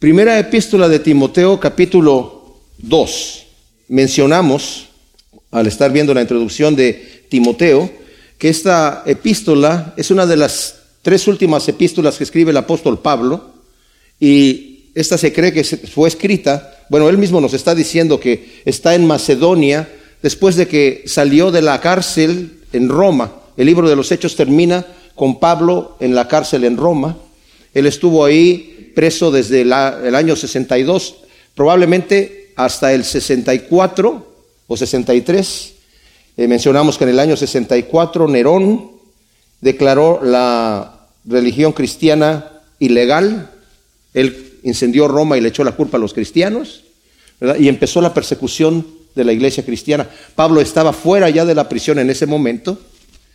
Primera epístola de Timoteo, capítulo 2. Mencionamos, al estar viendo la introducción de Timoteo, que esta epístola es una de las tres últimas epístolas que escribe el apóstol Pablo y esta se cree que fue escrita, bueno, él mismo nos está diciendo que está en Macedonia después de que salió de la cárcel en Roma. El libro de los Hechos termina con Pablo en la cárcel en Roma. Él estuvo ahí preso desde el año 62, probablemente hasta el 64 o 63. Eh, mencionamos que en el año 64 Nerón declaró la religión cristiana ilegal. Él incendió Roma y le echó la culpa a los cristianos. Y empezó la persecución de la iglesia cristiana. Pablo estaba fuera ya de la prisión en ese momento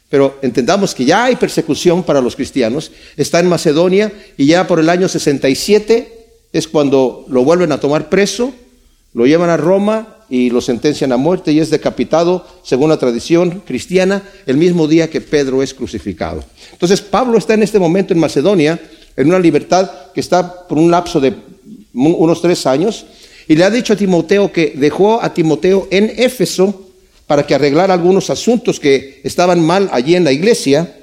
pero entendamos que ya hay persecución para los cristianos. Está en Macedonia y ya por el año 67 es cuando lo vuelven a tomar preso, lo llevan a Roma y lo sentencian a muerte y es decapitado, según la tradición cristiana, el mismo día que Pedro es crucificado. Entonces Pablo está en este momento en Macedonia, en una libertad que está por un lapso de unos tres años, y le ha dicho a Timoteo que dejó a Timoteo en Éfeso para que arreglara algunos asuntos que estaban mal allí en la iglesia.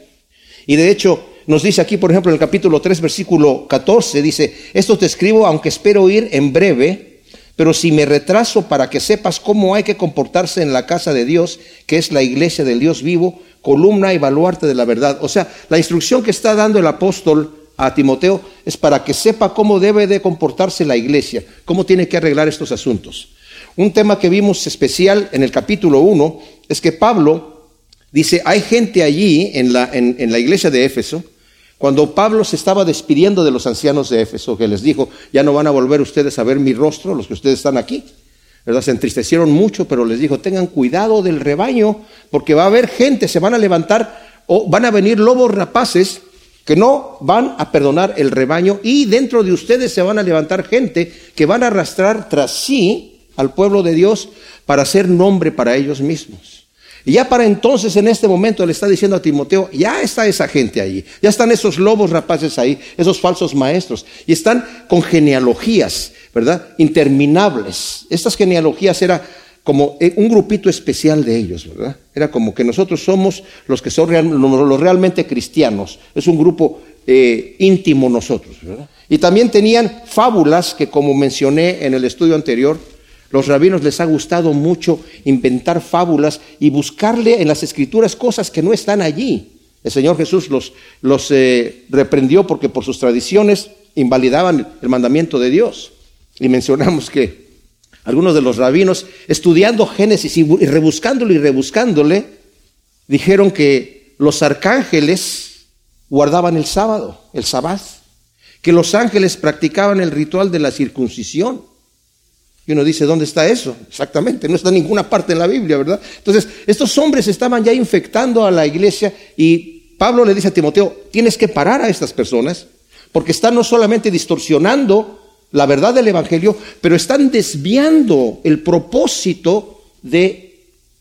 Y de hecho, nos dice aquí, por ejemplo, en el capítulo 3, versículo 14, dice, esto te escribo aunque espero ir en breve, pero si me retraso para que sepas cómo hay que comportarse en la casa de Dios, que es la iglesia del Dios vivo, columna y baluarte de la verdad. O sea, la instrucción que está dando el apóstol a Timoteo es para que sepa cómo debe de comportarse la iglesia, cómo tiene que arreglar estos asuntos. Un tema que vimos especial en el capítulo 1 es que Pablo dice, hay gente allí en la, en, la iglesia de Éfeso, cuando Pablo se estaba despidiendo de los ancianos de Éfeso, que les dijo, ya no van a volver ustedes a ver mi rostro, los que ustedes están aquí. ¿verdad? Se entristecieron mucho, pero les dijo, tengan cuidado del rebaño, porque va a haber gente, se van a levantar, o van a venir lobos rapaces que no van a perdonar el rebaño, y dentro de ustedes se van a levantar gente que van a arrastrar tras sí al pueblo de Dios para ser nombre para ellos mismos. Y ya para entonces, en este momento, le está diciendo a Timoteo, ya está esa gente allí, ya están esos lobos rapaces ahí, esos falsos maestros, y están con genealogías, ¿verdad? Interminables. Estas genealogías era como eh, un grupito especial de ellos, ¿verdad? Era como que nosotros somos los que son los realmente cristianos, es un grupo eh, íntimo nosotros, ¿verdad? Y también tenían fábulas que, como mencioné en el estudio anterior, los rabinos les ha gustado mucho inventar fábulas y buscarle en las escrituras cosas que no están allí. El Señor Jesús los, los eh, reprendió porque por sus tradiciones invalidaban el mandamiento de Dios. Y mencionamos que algunos de los rabinos, estudiando Génesis y rebuscándole y rebuscándole, dijeron que los arcángeles guardaban el sábado, el sabbat, que los ángeles practicaban el ritual de la circuncisión y uno dice, ¿dónde está eso? Exactamente, no está en ninguna parte en la Biblia, ¿verdad? Entonces, estos hombres estaban ya infectando a la iglesia y Pablo le dice a Timoteo, tienes que parar a estas personas porque están no solamente distorsionando la verdad del Evangelio, pero están desviando el propósito de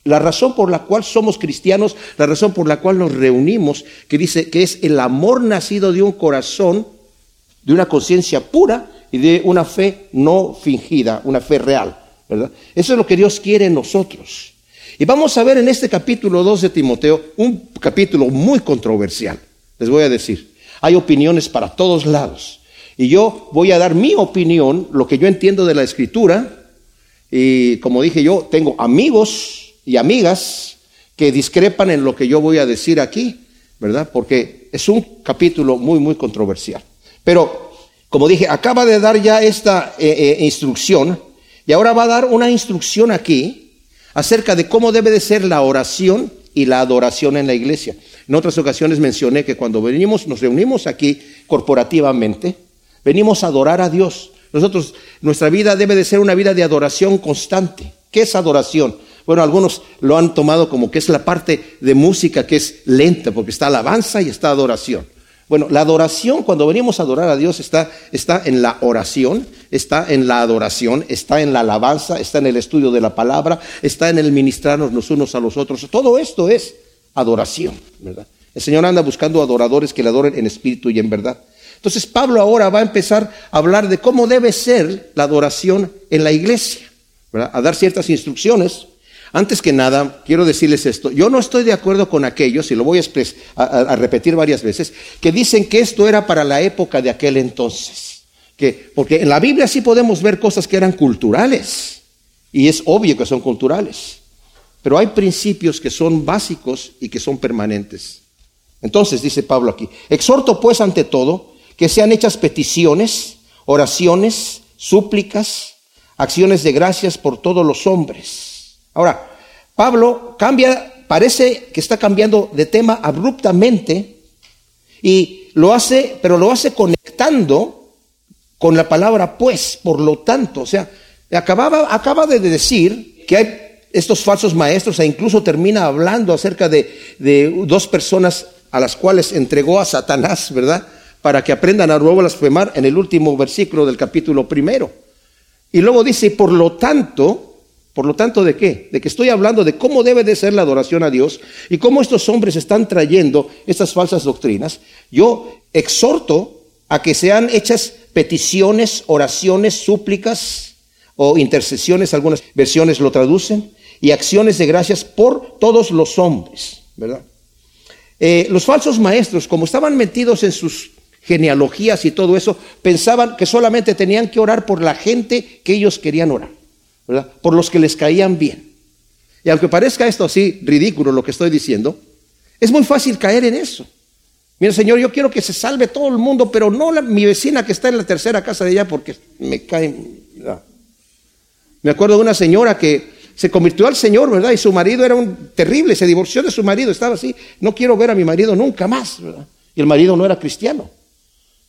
la razón por la cual somos cristianos, la razón por la cual nos reunimos, que dice que es el amor nacido de un corazón, de una conciencia pura y de una fe no fingida, una fe real. ¿verdad? Eso es lo que Dios quiere en nosotros. Y vamos a ver en este capítulo 2 de Timoteo un capítulo muy controversial. Les voy a decir, hay opiniones para todos lados. Y yo voy a dar mi opinión, lo que yo entiendo de la escritura. Y como dije yo, tengo amigos y amigas que discrepan en lo que yo voy a decir aquí, ¿verdad? Porque es un capítulo muy, muy controversial. Pero como dije, acaba de dar ya esta eh, eh, instrucción y ahora va a dar una instrucción aquí acerca de cómo debe de ser la oración y la adoración en la iglesia. En otras ocasiones mencioné que cuando venimos, nos reunimos aquí corporativamente, venimos a adorar a Dios. Nosotros, nuestra vida debe de ser una vida de adoración constante. ¿Qué es adoración? Bueno, algunos lo han tomado como que es la parte de música que es lenta, porque está alabanza y está adoración. Bueno, la adoración, cuando venimos a adorar a Dios, está, está en la oración, está en la adoración, está en la alabanza, está en el estudio de la palabra, está en el ministrarnos los unos a los otros. Todo esto es adoración, ¿verdad? El Señor anda buscando adoradores que le adoren en espíritu y en verdad. Entonces Pablo ahora va a empezar a hablar de cómo debe ser la adoración en la iglesia, a dar ciertas instrucciones. Antes que nada, quiero decirles esto, yo no estoy de acuerdo con aquellos, y lo voy a, repetir varias veces, que dicen que esto era para la época de aquel entonces. Que, porque en la Biblia sí podemos ver cosas que eran culturales, y es obvio que son culturales, pero hay principios que son básicos y que son permanentes. Entonces, dice Pablo aquí, exhorto pues ante todo que sean hechas peticiones, oraciones, súplicas, acciones de gracias por todos los hombres. Ahora, Pablo cambia, parece que está cambiando de tema abruptamente y lo hace, pero lo hace conectando con la palabra pues, por lo tanto, o sea, acababa, acaba de decir que hay estos falsos maestros e incluso termina hablando acerca de, dos personas a las cuales entregó a Satanás, ¿verdad? Para que aprendan a no blasfemar en el último versículo del capítulo primero. Y luego dice, por lo tanto, por lo tanto, ¿de qué? De que estoy hablando de cómo debe de ser la adoración a Dios y cómo estos hombres están trayendo estas falsas doctrinas. Yo exhorto a que sean hechas peticiones, oraciones, súplicas o intercesiones, algunas versiones lo traducen, y acciones de gracias por todos los hombres, ¿verdad? Eh, los falsos maestros, como estaban metidos en sus genealogías y todo eso, pensaban que solamente tenían que orar por la gente que ellos querían orar, Por los que les caían bien. Y aunque parezca esto así ridículo lo que estoy diciendo, es muy fácil caer en eso. Mira, Señor, yo quiero que se salve todo el mundo, pero no mi vecina que está en la tercera casa de ella porque me cae. Me acuerdo de una señora que se convirtió al Señor, ¿verdad? Y su marido era un terrible, se divorció de su marido, estaba así, no quiero ver a mi marido nunca más. Y el marido no era cristiano.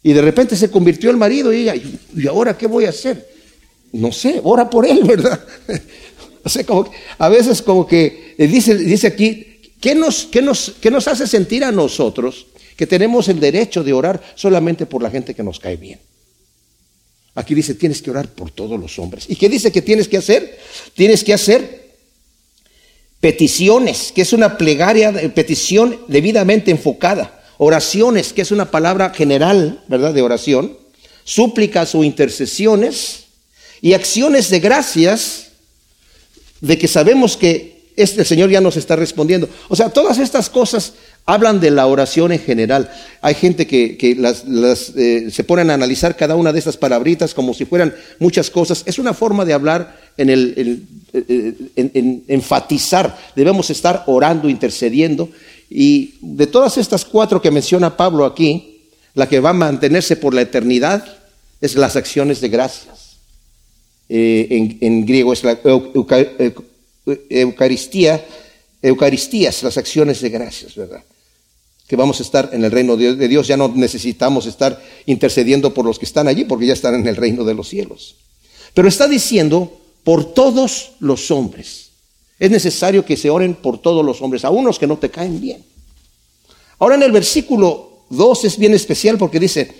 Y de repente se convirtió el marido y ella, ¿y ahora qué voy a hacer? No sé, ora por él, ¿verdad? o sea, como a veces como que eh, dice, dice aquí, ¿qué nos, qué, nos, ¿qué nos hace sentir a nosotros que tenemos el derecho de orar solamente por la gente que nos cae bien? Aquí dice, tienes que orar por todos los hombres. ¿Y qué dice que tienes que hacer? Tienes que hacer peticiones, que es una plegaria, petición debidamente enfocada. Oraciones, que es una palabra general, ¿verdad? De oración. Súplicas o intercesiones. Y acciones de gracias de que sabemos que este Señor ya nos está respondiendo. O sea, todas estas cosas Hablan de la oración en general. Hay gente que, eh, se ponen a analizar cada una de estas palabritas como si fueran muchas cosas. Es una forma de hablar en, el, en, enfatizar. Debemos estar orando, intercediendo. Y de todas estas cuatro que menciona Pablo aquí, la que va a mantenerse por la eternidad es las acciones de gracias. Eh, en, griego es la Eucaristía, Eucaristías, las acciones de gracias, ¿verdad? que vamos a estar en el reino de Dios. Ya no necesitamos estar intercediendo por los que están allí, porque ya están en el reino de los cielos. Pero está diciendo por todos los hombres. Es necesario que se oren por todos los hombres, a unos que no te caen bien. Ahora en el versículo 2 es bien especial porque dice,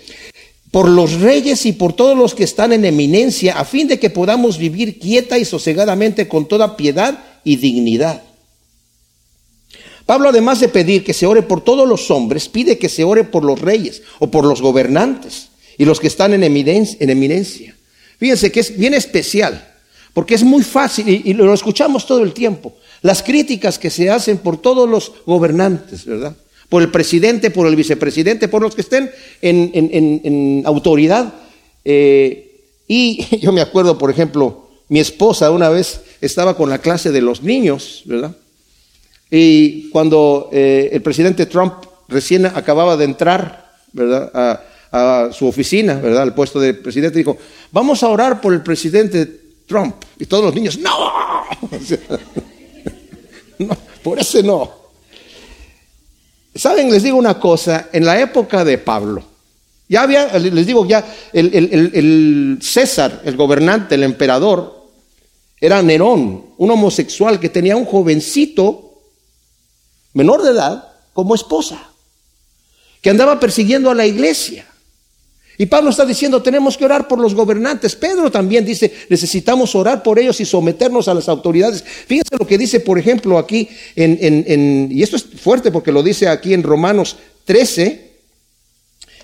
por los reyes y por todos los que están en eminencia, a fin de que podamos vivir quieta y sosegadamente con toda piedad y dignidad. Pablo, además de pedir que se ore por todos los hombres, pide que se ore por los reyes o por los gobernantes y los que están en eminencia. Fíjense que es bien especial, porque es muy fácil, y, lo escuchamos todo el tiempo, las críticas que se hacen por todos los gobernantes, ¿verdad? Por el presidente, por el vicepresidente, por los que estén en, autoridad. Eh, y yo me acuerdo, por ejemplo, mi esposa una vez estaba con la clase de los niños, ¿verdad? Y cuando eh, el presidente Trump recién acababa de entrar, ¿verdad? A, su oficina, ¿verdad? Al puesto de presidente, dijo, vamos a orar por el presidente Trump. Y todos los niños, no, no por ese no. Saben, les digo una cosa, en la época de Pablo, ya había, les digo, ya el, el César, el gobernante, el emperador, era Nerón, un homosexual que tenía un jovencito menor de edad, como esposa, que andaba persiguiendo a la iglesia. Y Pablo está diciendo, tenemos que orar por los gobernantes. Pedro también dice, necesitamos orar por ellos y someternos a las autoridades. Fíjense lo que dice, por ejemplo, aquí, en, y esto es fuerte porque lo dice aquí en Romanos 13,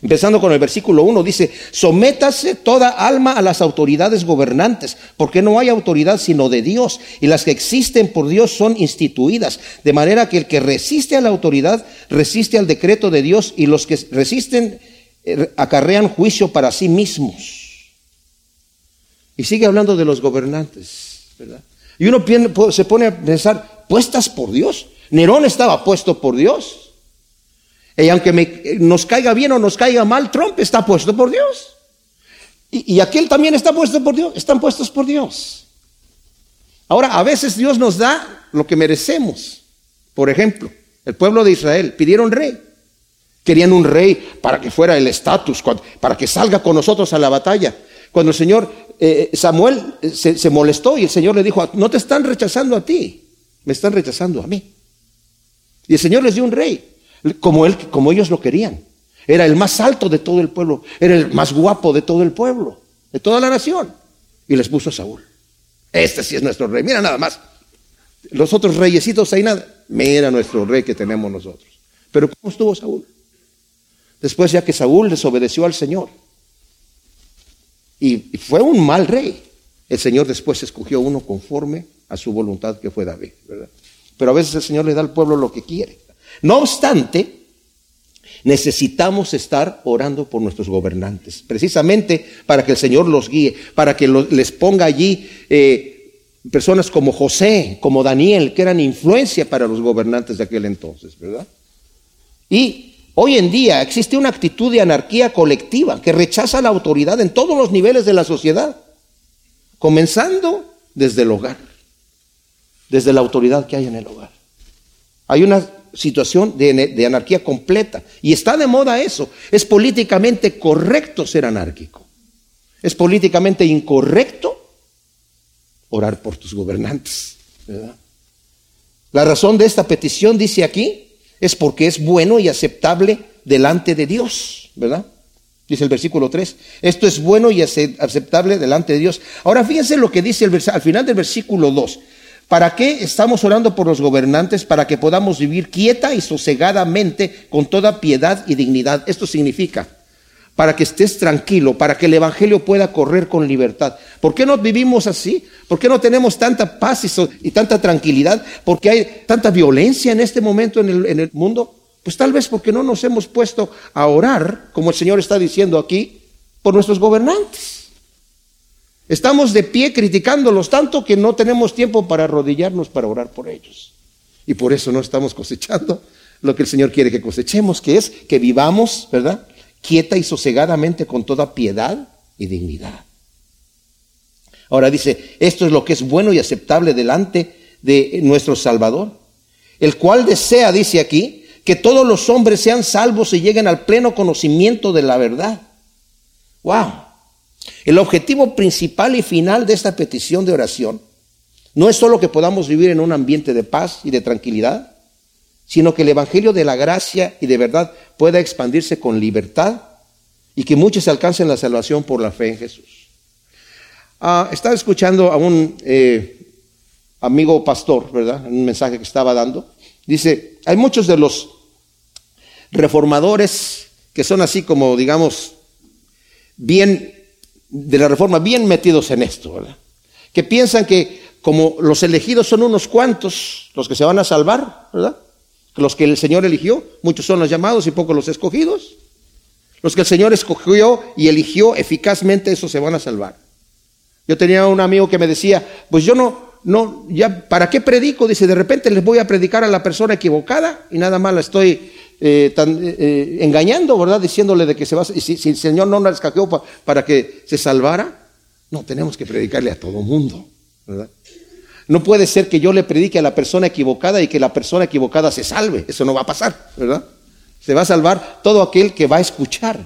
Empezando con el versículo 1, dice, sométase toda alma a las autoridades gobernantes, porque no hay autoridad sino de Dios, y las que existen por Dios son instituidas, de manera que el que resiste a la autoridad resiste al decreto de Dios, y los que resisten acarrean juicio para sí mismos. Y sigue hablando de los gobernantes. Y uno se pone a pensar, ¿puestas por Dios? Nerón estaba puesto por Dios. Y aunque nos caiga bien o nos caiga mal, Trump está puesto por Dios. Y, y aquel también está puesto por Dios. Están puestos por Dios. Ahora, a veces Dios nos da lo que merecemos. Por ejemplo, el pueblo de Israel pidieron rey. Querían un rey para que fuera el estatus, para que salga con nosotros a la batalla. Cuando el Señor, eh, Samuel eh, se, se molestó y el Señor le dijo, no te están rechazando a ti, me están rechazando a mí. Y el Señor les dio un rey como, él, como ellos lo querían. Era el más alto de todo el pueblo, era el más guapo de todo el pueblo, de toda la nación. Y les puso a Saúl. Este sí es nuestro rey. Mira nada más. Los otros reyesitos ahí nada. Mira nuestro rey que tenemos nosotros. Pero ¿cómo estuvo Saúl? Después ya que Saúl desobedeció al Señor. Y fue un mal rey. El Señor después escogió uno conforme a su voluntad que fue David. Pero a veces el Señor le da al pueblo lo que quiere. No obstante, necesitamos estar orando por nuestros gobernantes, precisamente para que el Señor los guíe, para que les ponga allí eh, personas como José, como Daniel, que eran influencia para los gobernantes de aquel entonces, ¿verdad? Y hoy en día existe una actitud de anarquía colectiva que rechaza la autoridad en todos los niveles de la sociedad, comenzando desde el hogar, desde la autoridad que hay en el hogar. Hay una situación de, anarquía completa. Y está de moda eso. Es políticamente correcto ser anárquico. Es políticamente incorrecto orar por tus gobernantes. La razón de esta petición, dice aquí, es porque es bueno y aceptable delante de Dios, ¿verdad? Dice el versículo 3. Esto es bueno y aceptable delante de Dios. Ahora fíjense lo que dice al final del versículo 2. ¿Para qué estamos orando por los gobernantes? Para que podamos vivir quieta y sosegadamente con toda piedad y dignidad. Esto significa, para que estés tranquilo, para que el Evangelio pueda correr con libertad. ¿Por qué no vivimos así? ¿Por qué no tenemos tanta paz y, tanta tranquilidad? ¿Por qué hay tanta violencia en este momento en el, mundo? Pues tal vez porque no nos hemos puesto a orar, como el Señor está diciendo aquí, por nuestros gobernantes. Estamos de pie criticándolos tanto que no tenemos tiempo para arrodillarnos para orar por ellos. Y por eso no estamos cosechando lo que el Señor quiere que cosechemos, que es que vivamos, ¿verdad? Quieta y sosegadamente con toda piedad y dignidad. Ahora dice, esto es lo que es bueno y aceptable delante de nuestro Salvador, el cual desea, dice aquí, que todos los hombres sean salvos y lleguen al pleno conocimiento de la verdad. ¡Wow! El objetivo principal y final de esta petición de oración no es solo que podamos vivir en un ambiente de paz y de tranquilidad, sino que el Evangelio de la gracia y de verdad pueda expandirse con libertad y que muchos alcancen la salvación por la fe en Jesús. Ah, estaba escuchando a un eh, amigo pastor, ¿verdad? Un mensaje que estaba dando. Dice, hay muchos de los reformadores que son así como, digamos, bien de la reforma bien metidos en esto, ¿verdad? Que piensan que como los elegidos son unos cuantos los que se van a salvar, ¿verdad? Los que el Señor eligió, muchos son los llamados y pocos los escogidos. Los que el Señor escogió y eligió eficazmente, esos se van a salvar. Yo tenía un amigo que me decía, pues yo no, no, ya, ¿para qué predico? Dice, de repente les voy a predicar a la persona equivocada y nada más la estoy eh, eh, eh, engañando, ¿verdad? Diciéndole de que se va, si, si el Señor no la escaqueó para que se salvara, no, tenemos que predicarle a todo mundo, ¿verdad? No puede ser que yo le predique a la persona equivocada y que la persona equivocada se salve. Eso no va a pasar, ¿verdad? Se va a salvar todo aquel que va a escuchar.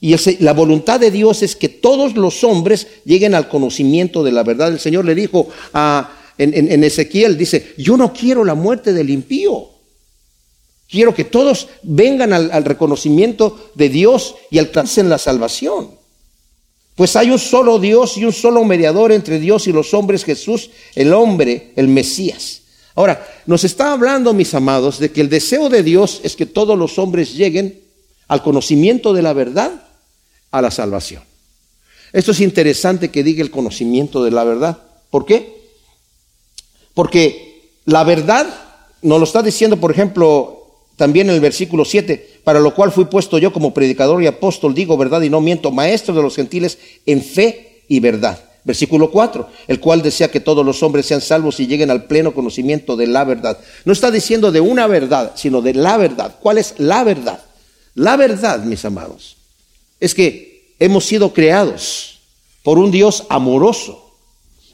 Y la voluntad de Dios es que todos los hombres lleguen al conocimiento de la verdad. El Señor le dijo a, en, en Ezequiel, dice, yo no quiero la muerte del impío. Quiero que todos vengan al, reconocimiento de Dios y alcancen la salvación. Pues hay un solo Dios y un solo mediador entre Dios y los hombres, Jesús, el hombre, el Mesías. Ahora, nos está hablando, mis amados, de que el deseo de Dios es que todos los hombres lleguen al conocimiento de la verdad, a la salvación. Esto es interesante que diga el conocimiento de la verdad. ¿Por qué? Porque la verdad nos lo está diciendo, por ejemplo, también en el versículo 7, para lo cual fui puesto yo como predicador y apóstol, digo verdad y no miento, maestro de los gentiles en fe y verdad. Versículo 4, el cual desea que todos los hombres sean salvos y lleguen al pleno conocimiento de la verdad. No está diciendo de una verdad, sino de la verdad. ¿Cuál es la verdad? La verdad, mis amados, es que hemos sido creados por un Dios amoroso,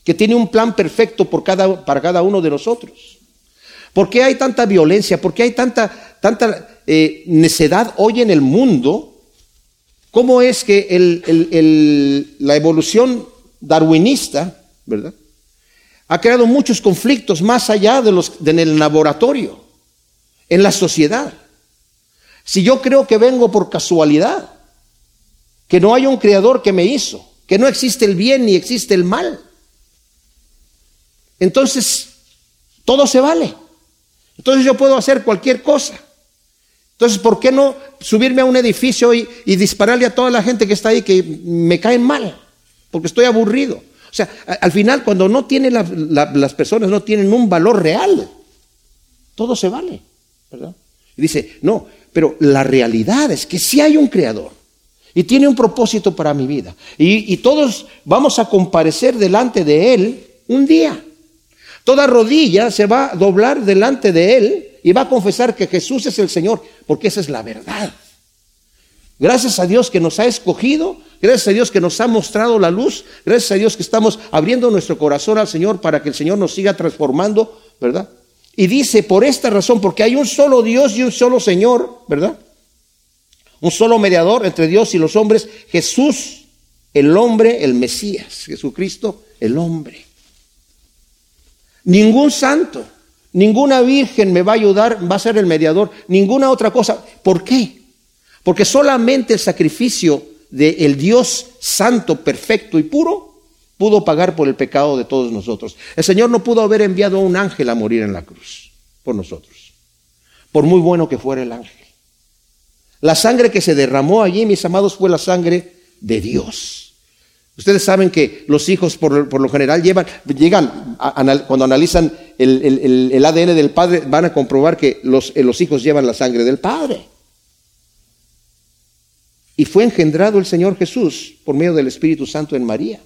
que tiene un plan perfecto por cada, para cada uno de nosotros. ¿Por qué hay tanta violencia? ¿Por qué hay tanta, tanta eh, necedad hoy en el mundo? ¿Cómo es que la evolución darwinista, ¿verdad? Ha creado muchos conflictos más allá de los en el laboratorio, en la sociedad. Si yo creo que vengo por casualidad, que no hay un creador que me hizo, que no existe el bien ni existe el mal, entonces todo se vale. Entonces yo puedo hacer cualquier cosa. Entonces, ¿por qué no subirme a un edificio y, dispararle a toda la gente que está ahí que me caen mal? Porque estoy aburrido. O sea, al final, cuando no tienen las personas no tienen un valor real, todo se vale, ¿verdad? Y dice, no, pero la realidad es que sí hay un creador y tiene un propósito para mi vida. Y, todos vamos a comparecer delante de Él un día. Toda rodilla se va a doblar delante de Él y va a confesar que Jesús es el Señor, porque esa es la verdad. Gracias a Dios que nos ha escogido, gracias a Dios que nos ha mostrado la luz, gracias a Dios que estamos abriendo nuestro corazón al Señor para que el Señor nos siga transformando, ¿verdad? Y dice, por esta razón, porque hay un solo Dios y un solo Señor, ¿verdad? Un solo mediador entre Dios y los hombres, Jesús, el hombre, el Mesías, Jesucristo, el hombre. Ningún santo, ninguna virgen me va a ayudar, va a ser el mediador, ninguna otra cosa. ¿Por qué? Porque solamente el sacrificio del Dios santo, perfecto y puro pudo pagar por el pecado de todos nosotros. El Señor no pudo haber enviado a un ángel a morir en la cruz por nosotros, por muy bueno que fuera el ángel. La sangre que se derramó allí, mis amados, fue la sangre de Dios. Ustedes saben que los hijos por, lo general llevan, llegan, cuando analizan el, ADN del padre, van a comprobar que los, los hijos llevan la sangre del padre. Y fue engendrado el Señor Jesús por medio del Espíritu Santo en María.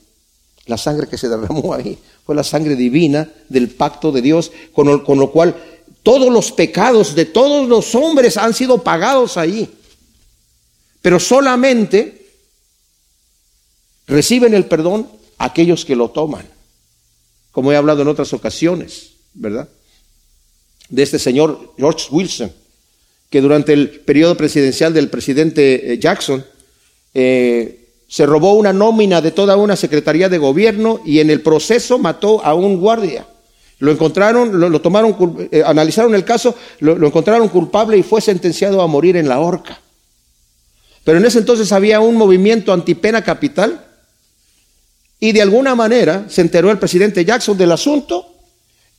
La sangre que se derramó ahí fue la sangre divina del pacto de Dios, con lo, cual todos los pecados de todos los hombres han sido pagados ahí. Pero solamente reciben el perdón aquellos que lo toman. Como he hablado en otras ocasiones, ¿verdad? De este señor George Wilson, que durante el periodo presidencial del presidente eh, Jackson, eh, se robó una nómina de toda una secretaría de gobierno y en el proceso mató a un guardia. Lo encontraron, lo, tomaron, eh, analizaron el caso, lo, lo encontraron culpable y fue sentenciado a morir en la horca. Pero en ese entonces había un movimiento antipena capital y de alguna manera se enteró el presidente Jackson del asunto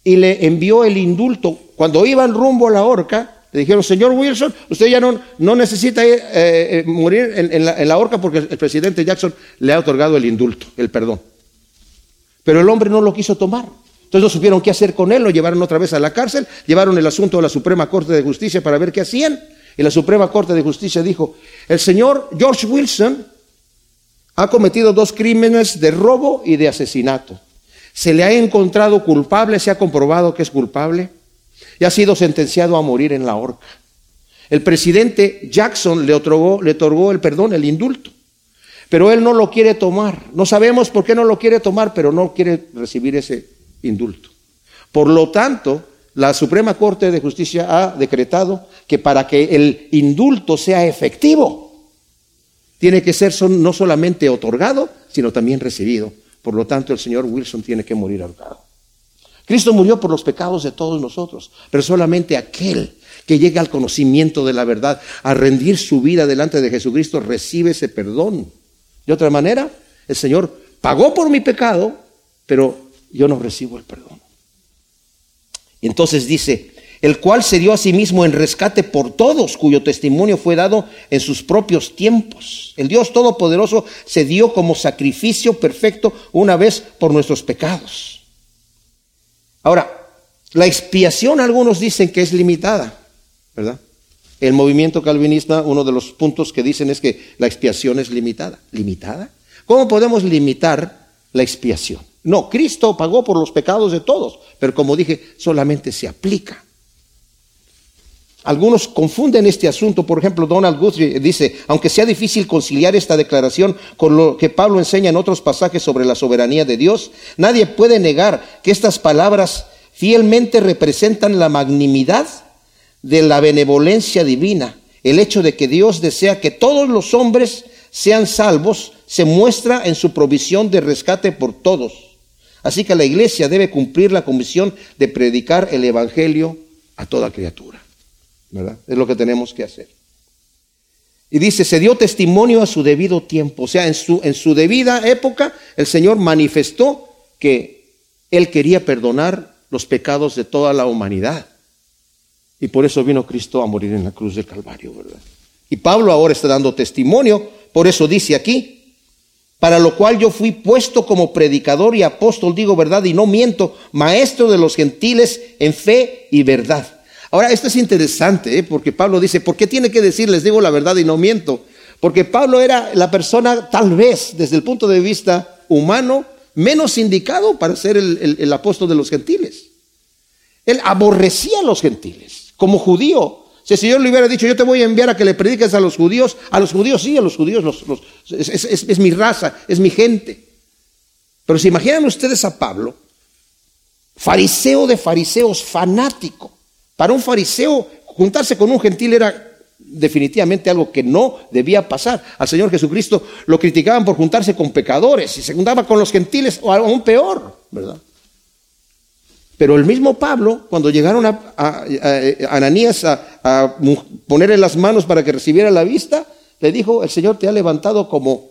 y le envió el indulto. Cuando iban rumbo a la horca, le dijeron, señor Wilson, usted ya no, necesita eh, eh, morir en, la, en, la, horca porque el presidente Jackson le ha otorgado el indulto, el perdón. Pero el hombre no lo quiso tomar. Entonces no supieron qué hacer con él, lo llevaron otra vez a la cárcel, llevaron el asunto a la Suprema Corte de Justicia para ver qué hacían. Y la Suprema Corte de Justicia dijo, el señor George Wilson ha cometido dos crímenes de robo y de asesinato. Se le ha encontrado culpable, se ha comprobado que es culpable y ha sido sentenciado a morir en la horca. El presidente Jackson le otorgó, le otorgó el perdón, el indulto, pero él no lo quiere tomar. No sabemos por qué no lo quiere tomar, pero no quiere recibir ese indulto. Por lo tanto, la Suprema Corte de Justicia ha decretado que para que el indulto sea efectivo, tiene que ser no solamente otorgado, sino también recibido. Por lo tanto, el señor Wilson tiene que morir ahorcado. Cristo murió por los pecados de todos nosotros, pero solamente aquel que llega al conocimiento de la verdad, a rendir su vida delante de Jesucristo, recibe ese perdón. De otra manera, el Señor pagó por mi pecado, pero yo no recibo el perdón. Y entonces dice, el cual se dio a sí mismo en rescate por todos, cuyo testimonio fue dado en sus propios tiempos. El Dios Todopoderoso se dio como sacrificio perfecto una vez por nuestros pecados. Ahora, la expiación algunos dicen que es limitada, ¿verdad? El movimiento calvinista, uno de los puntos que dicen es que la expiación es limitada. ¿Limitada? ¿Cómo podemos limitar la expiación? No, Cristo pagó por los pecados de todos, pero como dije, solamente se aplica. Algunos confunden este asunto, por ejemplo, Donald Guthrie dice, aunque sea difícil conciliar esta declaración con lo que Pablo enseña en otros pasajes sobre la soberanía de Dios, nadie puede negar que estas palabras fielmente representan la magnimidad de la benevolencia divina. El hecho de que Dios desea que todos los hombres sean salvos se muestra en su provisión de rescate por todos. Así que la iglesia debe cumplir la comisión de predicar el Evangelio a toda criatura. Es lo que tenemos que hacer. Y dice, se dio testimonio a su debido tiempo. O sea, en su, en su debida época, el Señor manifestó que Él quería perdonar los pecados de toda la humanidad. Y por eso vino Cristo a morir en la cruz del Calvario, ¿verdad? Y Pablo ahora está dando testimonio, por eso dice aquí, para lo cual yo fui puesto como predicador y apóstol, digo verdad y no miento, maestro de los gentiles en fe y verdad. Ahora, esto es interesante, ¿eh? porque Pablo dice, ¿por qué tiene que decir, les digo la verdad y no miento? Porque Pablo era la persona, tal vez, desde el punto de vista humano, menos indicado para ser el, apóstol de los gentiles. Él aborrecía a los gentiles, como judío. Si el Señor le hubiera dicho, yo te voy a enviar a que le prediques a los judíos, a los judíos sí, a los judíos es, es, mi raza, es mi gente. Pero si imaginan ustedes a Pablo, fariseo de fariseos, fanático, para un fariseo, juntarse con un gentil era definitivamente algo que no debía pasar. Al Señor Jesucristo lo criticaban por juntarse con pecadores y se juntaba con los gentiles o aún peor, ¿verdad? Pero el mismo Pablo, cuando llegaron a, Ananías a, a ponerle las manos para que recibiera la vista, le dijo, el Señor te ha levantado como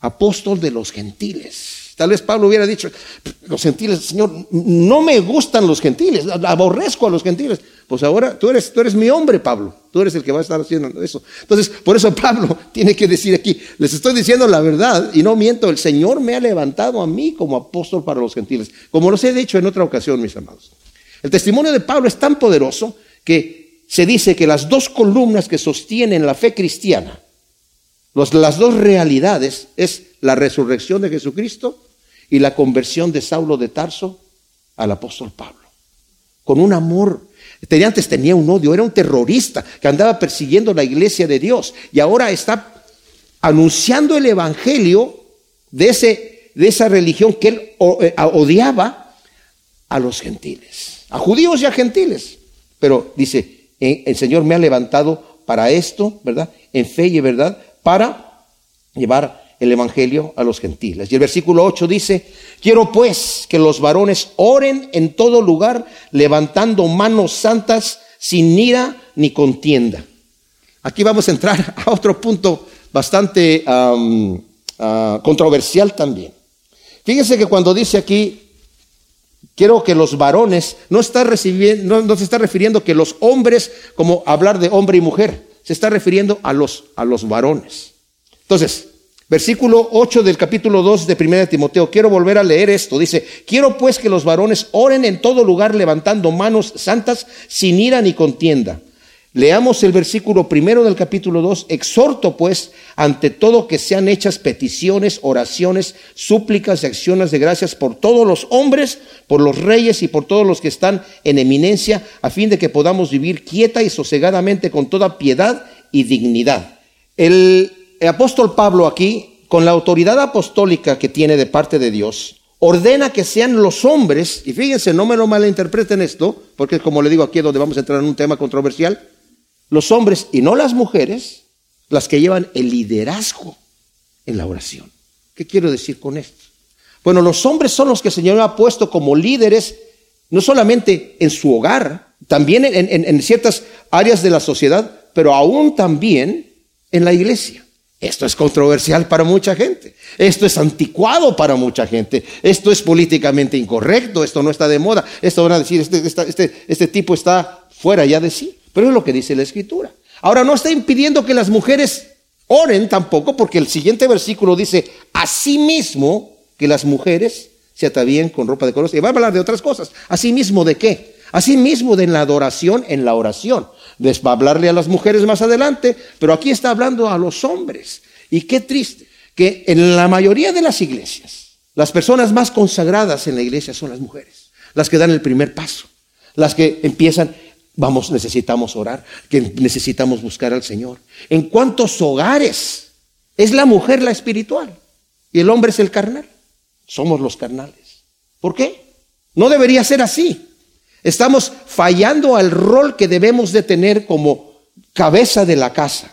apóstol de los gentiles. Tal vez Pablo hubiera dicho, los gentiles, Señor, no me gustan los gentiles, aborrezco a los gentiles. Pues ahora tú eres, tú eres mi hombre, Pablo. Tú eres el que va a estar haciendo eso. Entonces, por eso Pablo tiene que decir aquí, les estoy diciendo la verdad y no miento, el Señor me ha levantado a mí como apóstol para los gentiles, como los he dicho en otra ocasión, mis amados. El testimonio de Pablo es tan poderoso que se dice que las dos columnas que sostienen la fe cristiana, las dos realidades, es la resurrección de Jesucristo y la conversión de Saulo de Tarso al apóstol Pablo. Con un amor. Antes tenía un odio, era un terrorista que andaba persiguiendo la iglesia de Dios y ahora está anunciando el evangelio de, ese, de esa religión que él eh, odiaba a los gentiles, a judíos y a gentiles. Pero dice, eh, el Señor me ha levantado para esto, ¿verdad? En fe y verdad, para llevar el Evangelio a los gentiles. Y el versículo 8 dice, quiero pues que los varones oren en todo lugar, levantando manos santas, sin ira ni contienda. Aquí vamos a entrar a otro punto bastante ah, controversial también. Fíjense que cuando dice aquí, quiero que los varones, no, está recibiendo, no, se está refiriendo que los hombres, como hablar de hombre y mujer, se está refiriendo a los, a los varones. Entonces, Versículo 8 del capítulo 2 de 1 Timoteo. Quiero volver a leer esto. Dice, quiero pues que los varones oren en todo lugar levantando manos santas sin ira ni contienda. Leamos el versículo primero del capítulo 2. Exhorto pues ante todo que sean hechas peticiones, oraciones, súplicas y acciones de gracias por todos los hombres, por los reyes y por todos los que están en eminencia, a fin de que podamos vivir quieta y sosegadamente con toda piedad y dignidad. El el apóstol Pablo aquí, con la autoridad apostólica que tiene de parte de Dios, ordena que sean los hombres, y fíjense, no me lo malinterpreten esto, porque como le digo aquí donde vamos a entrar en un tema controversial, los hombres y no las mujeres, las que llevan el liderazgo en la oración. ¿Qué quiero decir con esto? Bueno, los hombres son los que el Señor ha puesto como líderes, no solamente en su hogar, también en, en ciertas áreas de la sociedad, pero aún también en la iglesia. Esto es controversial para mucha gente. Esto es anticuado para mucha gente. Esto es políticamente incorrecto. Esto no está de moda. Esto van a decir, este, este, este tipo está fuera ya de sí. Pero es lo que dice la Escritura. Ahora no está impidiendo que las mujeres oren tampoco, porque el siguiente versículo dice, asimismo que las mujeres se atavíen con ropa de colores. Y va a hablar de otras cosas. Asimismo de qué? Asimismo de la adoración en la oración. A hablarle a las mujeres más adelante, pero aquí está hablando a los hombres. Y qué triste, que en la mayoría de las iglesias, las personas más consagradas en la iglesia son las mujeres, las que dan el primer paso, las que empiezan, vamos, necesitamos orar, que necesitamos buscar al Señor. ¿En cuántos hogares es la mujer la espiritual y el hombre es el carnal? Somos los carnales. ¿Por qué? No debería ser así. Estamos fallando al rol que debemos de tener como cabeza de la casa.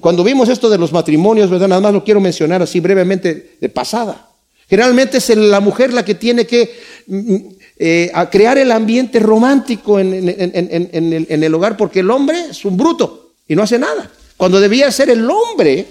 Cuando vimos esto de los matrimonios, ¿verdad? Nada más lo quiero mencionar así brevemente de pasada. Generalmente es la mujer la que tiene que mm, mm, eh, crear el ambiente romántico en, en, el, hogar, porque el hombre es un bruto y no hace nada. Cuando debía ser el hombre,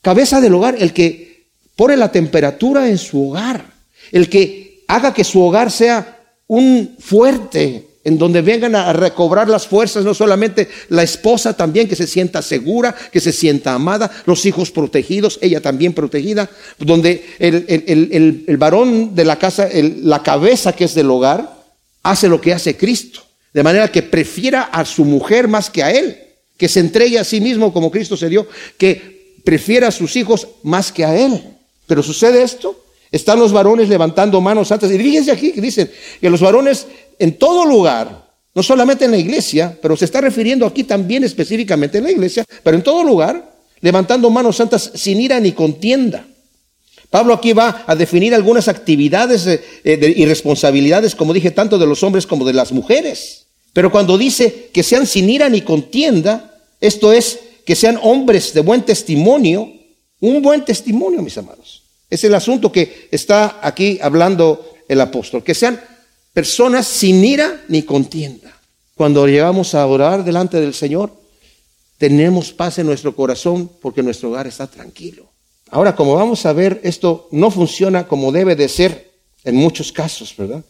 cabeza del hogar, el que pone la temperatura en su hogar, el que haga que su hogar sea un fuerte en donde vengan a recobrar las fuerzas, no solamente la esposa también, que se sienta segura, que se sienta amada, los hijos protegidos, ella también protegida, donde el, varón de la casa, la cabeza que es del hogar, hace lo que hace Cristo, de manera que prefiera a su mujer más que a él, que se entregue a sí mismo como Cristo se dio, que prefiera a sus hijos más que a él. Pero sucede esto están los varones levantando manos altas. Y fíjense aquí que dicen que los varones en todo lugar, no solamente en la iglesia, pero se está refiriendo aquí también específicamente en la iglesia, pero en todo lugar, levantando manos santas sin ira ni contienda. Pablo aquí va a definir algunas actividades eh, y responsabilidades, como dije, tanto de los hombres como de las mujeres. Pero cuando dice que sean sin ira ni contienda, esto es que sean hombres de buen testimonio, un buen testimonio, mis amados. Es el asunto que está aquí hablando el apóstol, que sean personas sin ira ni contienda. Cuando llegamos a orar delante del Señor, tenemos paz en nuestro corazón porque nuestro hogar está tranquilo. Ahora, como vamos a ver, esto no funciona como debe de ser en muchos casos, ¿verdad?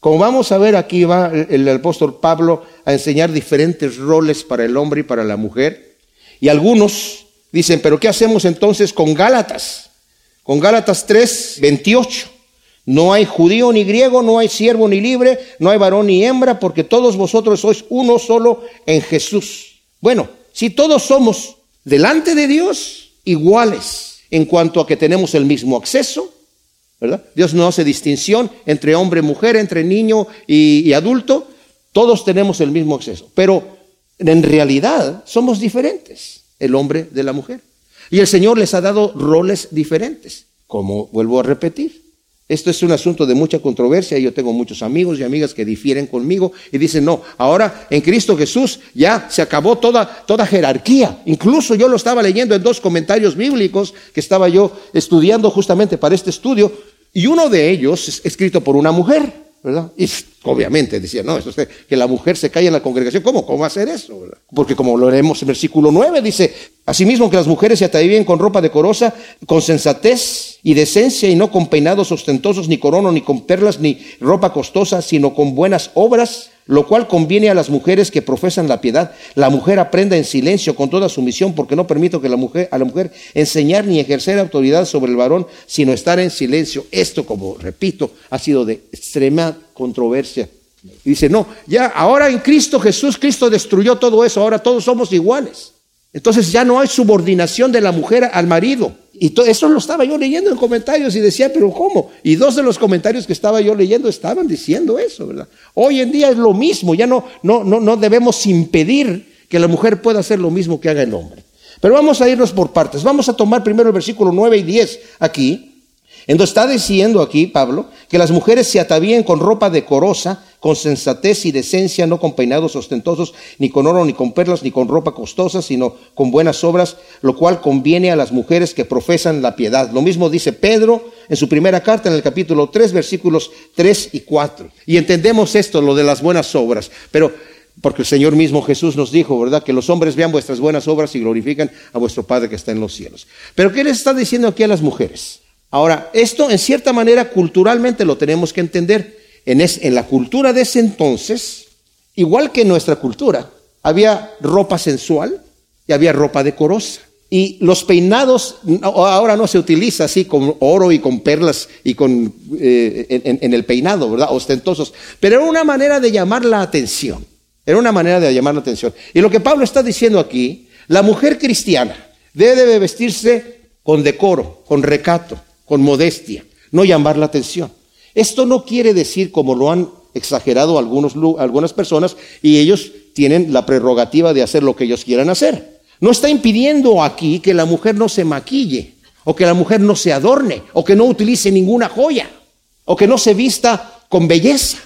Como vamos a ver, aquí va el, apóstol Pablo a enseñar diferentes roles para el hombre y para la mujer. Y algunos dicen, pero ¿qué hacemos entonces con Gálatas? Con Gálatas 3, 28. No hay judío ni griego, no hay siervo ni libre, no hay varón ni hembra, porque todos vosotros sois uno solo en Jesús. Bueno, si todos somos delante de Dios iguales en cuanto a que tenemos el mismo acceso, ¿verdad? Dios no hace distinción entre hombre y mujer, entre niño y, y adulto, todos tenemos el mismo acceso. Pero en realidad somos diferentes, el hombre de la mujer. Y el Señor les ha dado roles diferentes, como vuelvo a repetir. Esto es un asunto de mucha controversia. Yo tengo muchos amigos y amigas que difieren conmigo y dicen, no, ahora en Cristo Jesús ya se acabó toda, toda jerarquía. Incluso yo lo estaba leyendo en dos comentarios bíblicos que estaba yo estudiando justamente para este estudio. Y uno de ellos es escrito por una mujer, ¿verdad? Y obviamente decía, no, eso es que la mujer se cae en la congregación. ¿Cómo? ¿Cómo hacer eso? Porque como lo leemos en versículo 9, dice, asimismo que las mujeres se atavíen con ropa decorosa, con sensatez y decencia, y no con peinados ostentosos, ni corono, ni con perlas, ni ropa costosa, sino con buenas obras, lo cual conviene a las mujeres que profesan la piedad. La mujer aprenda en silencio con toda sumisión, porque no permito que la mujer, a la mujer enseñar ni ejercer autoridad sobre el varón, sino estar en silencio. Esto, como repito, ha sido de extrema controversia. Y dice, no, ya ahora en Cristo Jesús, Cristo destruyó todo eso, ahora todos somos iguales. Entonces ya no hay subordinación de la mujer al marido. Y todo eso lo estaba yo leyendo en comentarios y decía, pero ¿cómo? Y dos de los comentarios que estaba yo leyendo estaban diciendo eso, ¿verdad? Hoy en día es lo mismo, ya no, no, no, no debemos impedir que la mujer pueda hacer lo mismo que haga el hombre. Pero vamos a irnos por partes. Vamos a tomar primero el versículo 9 y 10 aquí. Entonces está diciendo aquí Pablo que las mujeres se atavíen con ropa decorosa, con sensatez y decencia, no con peinados ostentosos, ni con oro, ni con perlas, ni con ropa costosa, sino con buenas obras, lo cual conviene a las mujeres que profesan la piedad. Lo mismo dice Pedro en su primera carta, en el capítulo 3, versículos 3 y 4. Y entendemos esto, lo de las buenas obras, pero porque el Señor mismo Jesús nos dijo, ¿verdad? Que los hombres vean vuestras buenas obras y glorifican a vuestro Padre que está en los cielos. Pero ¿qué les está diciendo aquí a las mujeres? Ahora, esto en cierta manera culturalmente lo tenemos que entender. En, en la cultura de ese entonces, igual que en nuestra cultura, había ropa sensual y había ropa decorosa. Y los peinados ahora no se utiliza así con oro y con perlas y con eh, en, el peinado, ¿verdad? Ostentosos. Pero era una manera de llamar la atención. Era una manera de llamar la atención. Y lo que Pablo está diciendo aquí, la mujer cristiana debe vestirse con decoro, con recato, con modestia, no llamar la atención. Esto no quiere decir, como lo han exagerado algunas personas, y ellos tienen la prerrogativa de hacer lo que ellos quieran hacer. No está impidiendo aquí que la mujer no se maquille, o que la mujer no se adorne, o que no utilice ninguna joya, o que no se vista con belleza.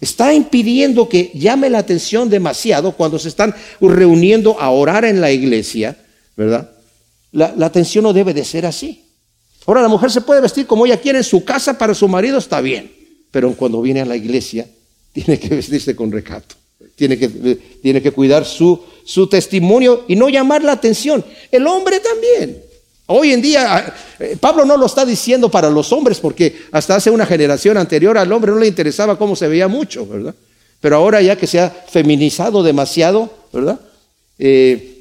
Está impidiendo que llame la atención demasiado cuando se están reuniendo a orar en la iglesia, ¿verdad? La, la atención no debe de ser así. Ahora la mujer se puede vestir como ella quiere en su casa para su marido, está bien. Pero cuando viene a la iglesia, tiene que vestirse con recato. Tiene que, tiene que cuidar su, su testimonio y no llamar la atención. El hombre también. Hoy en día, eh, Pablo no lo está diciendo para los hombres, porque hasta hace una generación anterior al hombre no le interesaba cómo se veía mucho, ¿verdad? Pero ahora ya que se ha feminizado demasiado, ¿verdad? Eh,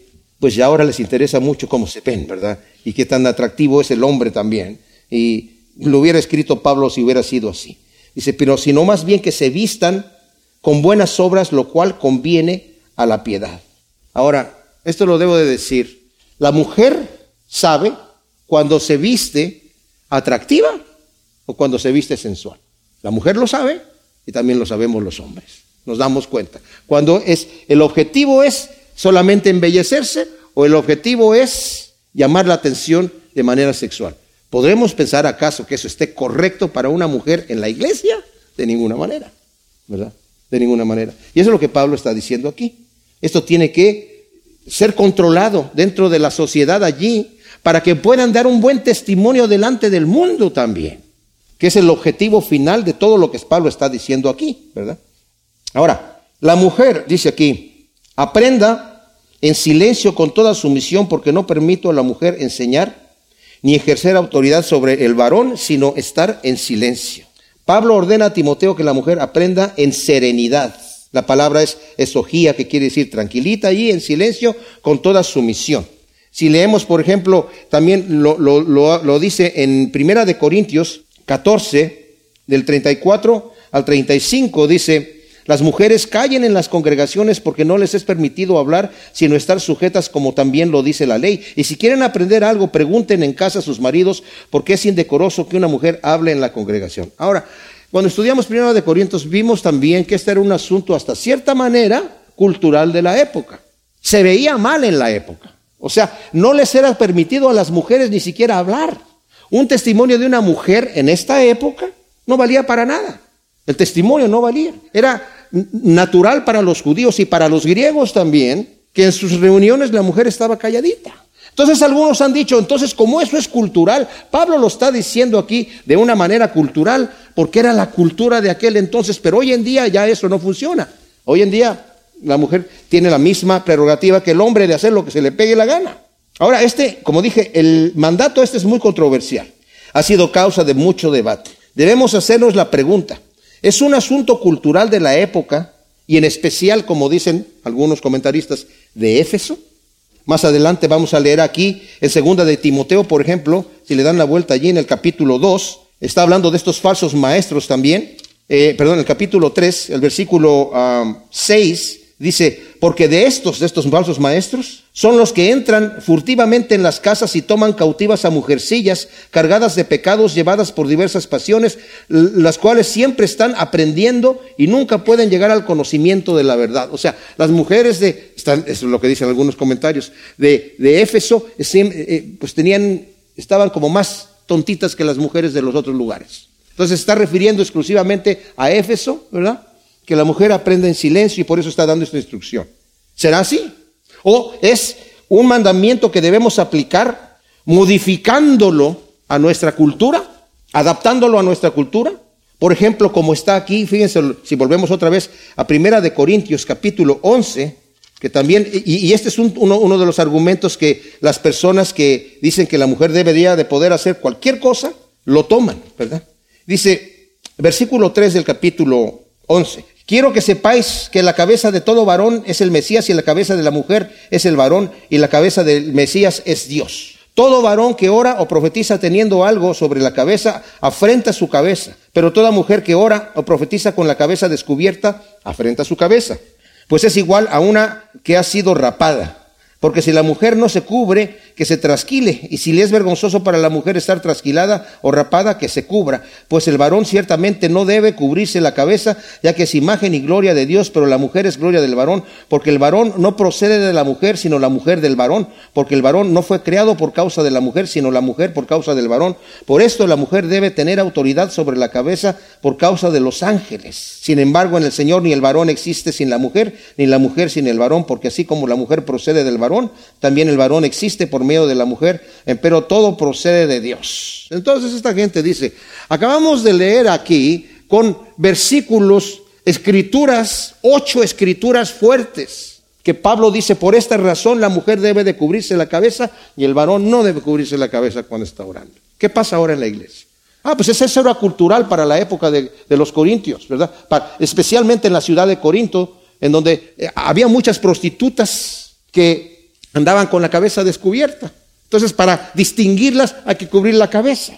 pues ya ahora les interesa mucho cómo se ven, ¿verdad? y qué tan atractivo es el hombre también. Y lo hubiera escrito Pablo si hubiera sido así. Dice, pero sino más bien que se vistan con buenas obras, lo cual conviene a la piedad. Ahora, esto lo debo de decir. La mujer sabe cuando se viste atractiva o cuando se viste sensual. La mujer lo sabe y también lo sabemos los hombres. Nos damos cuenta. Cuando es el objetivo es solamente embellecerse o el objetivo es llamar la atención de manera sexual. ¿Podremos pensar acaso que eso esté correcto para una mujer en la iglesia? De ninguna manera, ¿verdad? De ninguna manera. Y eso es lo que Pablo está diciendo aquí. Esto tiene que ser controlado dentro de la sociedad allí para que puedan dar un buen testimonio delante del mundo también, que es el objetivo final de todo lo que Pablo está diciendo aquí, ¿verdad? Ahora, la mujer, dice aquí, aprenda en silencio con toda sumisión, porque no permito a la mujer enseñar ni ejercer autoridad sobre el varón, sino estar en silencio. Pablo ordena a Timoteo que la mujer aprenda en serenidad. La palabra es esogía, que quiere decir tranquilita allí, en silencio, con toda sumisión. Si leemos, por ejemplo, también lo, lo, lo, lo dice en Primera de Corintios 14, del 34 al 35, dice, las mujeres callen en las congregaciones porque no les es permitido hablar, sino estar sujetas como también lo dice la ley. Y si quieren aprender algo, pregunten en casa a sus maridos porque es indecoroso que una mujer hable en la congregación. Ahora, cuando estudiamos primero de Corintios, vimos también que este era un asunto hasta cierta manera cultural de la época. Se veía mal en la época. O sea, no les era permitido a las mujeres ni siquiera hablar. Un testimonio de una mujer en esta época no valía para nada. El testimonio no valía. Era natural para los judíos y para los griegos también que en sus reuniones la mujer estaba calladita. Entonces algunos han dicho, entonces como eso es cultural, Pablo lo está diciendo aquí de una manera cultural, porque era la cultura de aquel entonces, pero hoy en día ya eso no funciona. Hoy en día la mujer tiene la misma prerrogativa que el hombre de hacer lo que se le pegue la gana. Ahora, este, como dije, el mandato este es muy controversial. Ha sido causa de mucho debate. Debemos hacernos la pregunta, es un asunto cultural de la época y en especial, como dicen algunos comentaristas, de Éfeso. Más adelante vamos a leer aquí en segunda de Timoteo, por ejemplo, si le dan la vuelta allí en el capítulo 2, está hablando de estos falsos maestros también. Eh, perdón, el capítulo 3, el versículo 6, Dice, porque de estos, de estos falsos maestros, son los que entran furtivamente en las casas y toman cautivas a mujercillas cargadas de pecados llevadas por diversas pasiones, las cuales siempre están aprendiendo y nunca pueden llegar al conocimiento de la verdad. O sea, las mujeres de, es lo que dicen algunos comentarios, de, de Éfeso, eh, eh, pues tenían, estaban como más tontitas que las mujeres de los otros lugares. Entonces está refiriendo exclusivamente a Éfeso, ¿verdad? que la mujer aprenda en silencio y por eso está dando esta instrucción. ¿Será así? ¿O es un mandamiento que debemos aplicar modificándolo a nuestra cultura, adaptándolo a nuestra cultura? Por ejemplo, como está aquí, fíjense, si volvemos otra vez a Primera de Corintios capítulo 11, que también, y, este es uno, de los argumentos que las personas que dicen que la mujer debería de poder hacer cualquier cosa, lo toman, ¿verdad? Dice, versículo 3 del capítulo 11. Quiero que sepáis que la cabeza de todo varón es el Mesías y la cabeza de la mujer es el varón y la cabeza del Mesías es Dios. Todo varón que ora o profetiza teniendo algo sobre la cabeza afrenta su cabeza, pero toda mujer que ora o profetiza con la cabeza descubierta afrenta su cabeza, pues es igual a una que ha sido rapada. Porque si la mujer no se cubre, que se trasquile, y si le es vergonzoso para la mujer estar trasquilada o rapada, que se cubra, pues el varón ciertamente no debe cubrirse la cabeza, ya que es imagen y gloria de Dios, pero la mujer es gloria del varón, porque el varón no procede de la mujer, sino la mujer del varón, porque el varón no fue creado por causa de la mujer, sino la mujer por causa del varón. Por esto la mujer debe tener autoridad sobre la cabeza por causa de los ángeles. Sin embargo, en el Señor ni el varón existe sin la mujer, ni la mujer sin el varón, porque así como la mujer procede del varón, también el varón existe por medio de la mujer, eh, pero todo procede de Dios. Entonces esta gente dice, acabamos de leer aquí con versículos, escrituras, ocho escrituras fuertes, que Pablo dice, por esta razón la mujer debe de cubrirse la cabeza y el varón no debe cubrirse la cabeza cuando está orando. ¿Qué pasa ahora en la iglesia? Ah, pues esa era cultural para la época de, los corintios, ¿verdad? especialmente en la ciudad de Corinto, en donde eh, había muchas prostitutas que andaban con la cabeza descubierta. Entonces, para distinguirlas hay que cubrir la cabeza.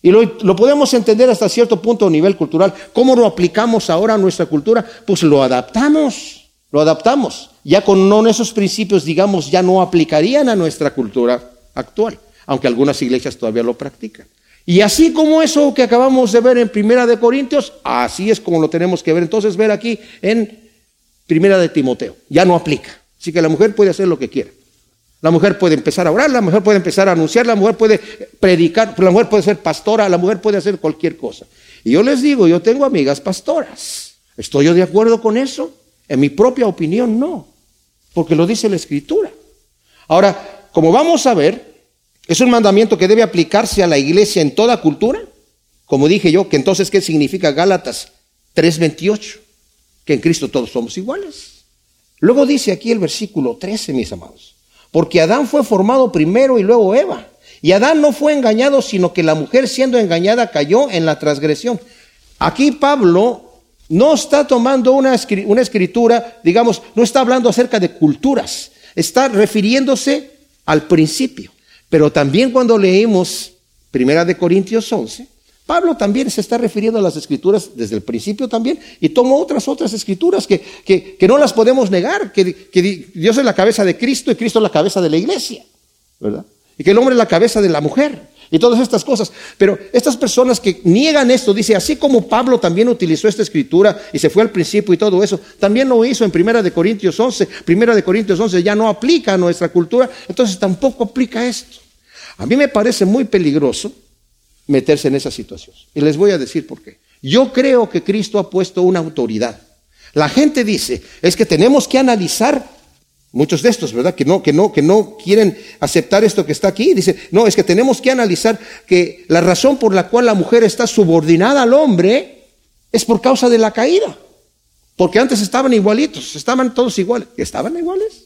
Y lo, podemos entender hasta cierto punto a nivel cultural. ¿Cómo lo aplicamos ahora a nuestra cultura? Pues lo adaptamos, lo adaptamos. Ya con esos principios, digamos, ya no aplicarían a nuestra cultura actual, aunque algunas iglesias todavía lo practican. Y así como eso que acabamos de ver en Primera de Corintios, así es como lo tenemos que ver. Entonces, ver aquí en Primera de Timoteo, ya no aplica. Así que la mujer puede hacer lo que quiera. La mujer puede empezar a orar, la mujer puede empezar a anunciar, la mujer puede predicar, la mujer puede ser pastora, la mujer puede hacer cualquier cosa. Y yo les digo, yo tengo amigas pastoras. ¿Estoy yo de acuerdo con eso? En mi propia opinión, no. Porque lo dice la Escritura. Ahora, como vamos a ver, es un mandamiento que debe aplicarse a la iglesia en toda cultura. Como dije yo, que entonces, ¿qué significa Gálatas 3:28? Que en Cristo todos somos iguales. Luego dice aquí el versículo 13, mis amados. Porque Adán fue formado primero y luego Eva. Y Adán no fue engañado, sino que la mujer siendo engañada cayó en la transgresión. Aquí Pablo no está tomando una, escritura, digamos, no está hablando acerca de culturas, está refiriéndose al principio. Pero también cuando leímos Primera de Corintios 11, Pablo también se está refiriendo a las escrituras desde el principio también y toma otras otras escrituras que, que, no las podemos negar, que, Dios es la cabeza de Cristo y Cristo es la cabeza de la iglesia, ¿verdad? Y que el hombre es la cabeza de la mujer y todas estas cosas. Pero estas personas que niegan esto, dice, así como Pablo también utilizó esta escritura y se fue al principio y todo eso, también lo hizo en Primera de Corintios 11. Primera de Corintios 11 ya no aplica a nuestra cultura, entonces tampoco aplica esto. A mí me parece muy peligroso meterse en esa situación. Y les voy a decir por qué. Yo creo que Cristo ha puesto una autoridad. La gente dice, es que tenemos que analizar muchos de estos, ¿verdad? Que no, que no, que no quieren aceptar esto que está aquí. Dice, no, es que tenemos que analizar que la razón por la cual la mujer está subordinada al hombre es por causa de la caída. Porque antes estaban igualitos, estaban todos iguales. ¿Estaban iguales?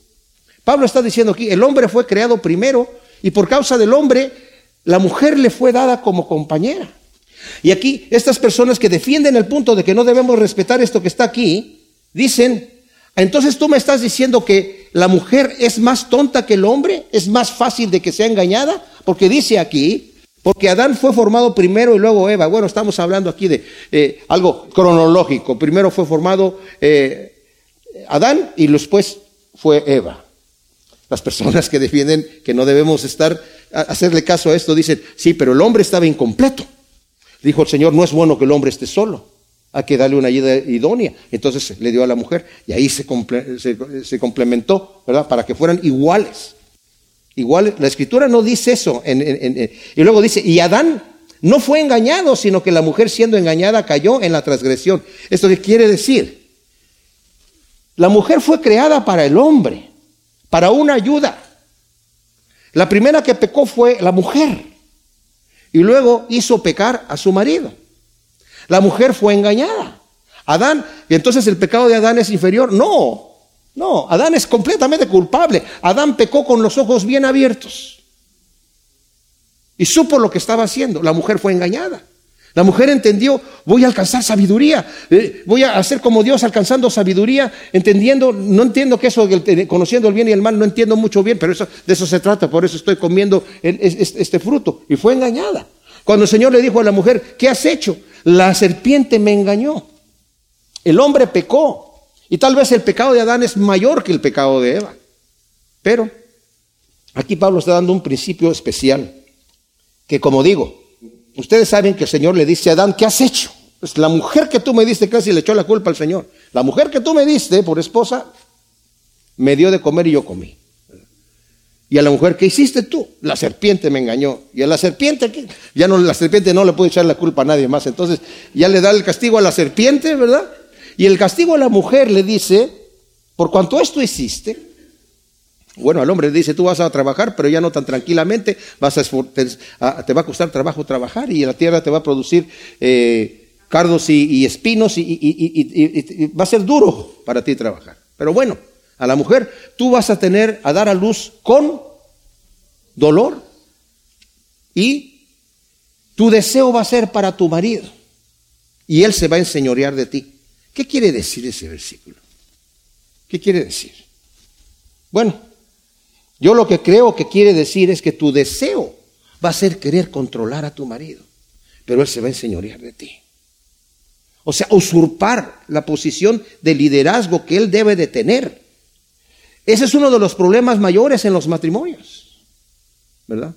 Pablo está diciendo aquí, el hombre fue creado primero y por causa del hombre la mujer le fue dada como compañera. Y aquí estas personas que defienden el punto de que no debemos respetar esto que está aquí, dicen, entonces tú me estás diciendo que la mujer es más tonta que el hombre, es más fácil de que sea engañada, porque dice aquí, porque Adán fue formado primero y luego Eva. Bueno, estamos hablando aquí de eh, algo cronológico. Primero fue formado eh, Adán y después fue Eva. Las personas que defienden que no debemos estar hacerle caso a esto, dicen, sí, pero el hombre estaba incompleto. Dijo el Señor, no es bueno que el hombre esté solo, hay que darle una ayuda idónea. Entonces le dio a la mujer y ahí se, complementó, ¿verdad? Para que fueran iguales. Iguales. La escritura no dice eso. y luego dice, y Adán no fue engañado, sino que la mujer siendo engañada cayó en la transgresión. ¿Esto qué quiere decir? La mujer fue creada para el hombre, para una ayuda. La primera que pecó fue la mujer y luego hizo pecar a su marido. La mujer fue engañada. Adán, y entonces el pecado de Adán es inferior. No, no, Adán es completamente culpable. Adán pecó con los ojos bien abiertos y supo lo que estaba haciendo. La mujer fue engañada. La mujer entendió, voy a alcanzar sabiduría, eh, voy a hacer como Dios alcanzando sabiduría, entendiendo, no entiendo que eso, conociendo el bien y el mal, no entiendo mucho bien, pero eso, de eso se trata, por eso estoy comiendo este fruto. Y fue engañada. Cuando el Señor le dijo a la mujer, ¿qué has hecho? La serpiente me engañó. El hombre pecó. Y tal vez el pecado de Adán es mayor que el pecado de Eva. Pero aquí Pablo está dando un principio especial, que como digo, ustedes saben que el Señor le dice a Adán, ¿qué has hecho? Pues la mujer que tú me diste casi le echó la culpa al Señor. La mujer que tú me diste por esposa me dio de comer y yo comí. Y a la mujer, ¿qué hiciste tú? La serpiente me engañó. Y a la serpiente, ya no, la serpiente no le puede echar la culpa a nadie más. Entonces, ya le da el castigo a la serpiente, ¿verdad? Y el castigo a la mujer le dice, por cuanto esto hiciste, bueno, al hombre le dice, tú vas a trabajar, pero ya no tan tranquilamente, te, va a costar trabajo trabajar y la tierra te va a producir eh, cardos y, espinos y va a ser duro para ti trabajar. Pero bueno, a la mujer, tú vas a tener a dar a luz con dolor y tu deseo va a ser para tu marido y él se va a enseñorear de ti. ¿Qué quiere decir ese versículo? ¿Qué quiere decir? Bueno, yo lo que creo que quiere decir es que tu deseo va a ser querer controlar a tu marido, pero él se va a enseñorear de ti. O sea, usurpar la posición de liderazgo que él debe de tener ese es uno de los problemas mayores en los matrimonios, ¿verdad?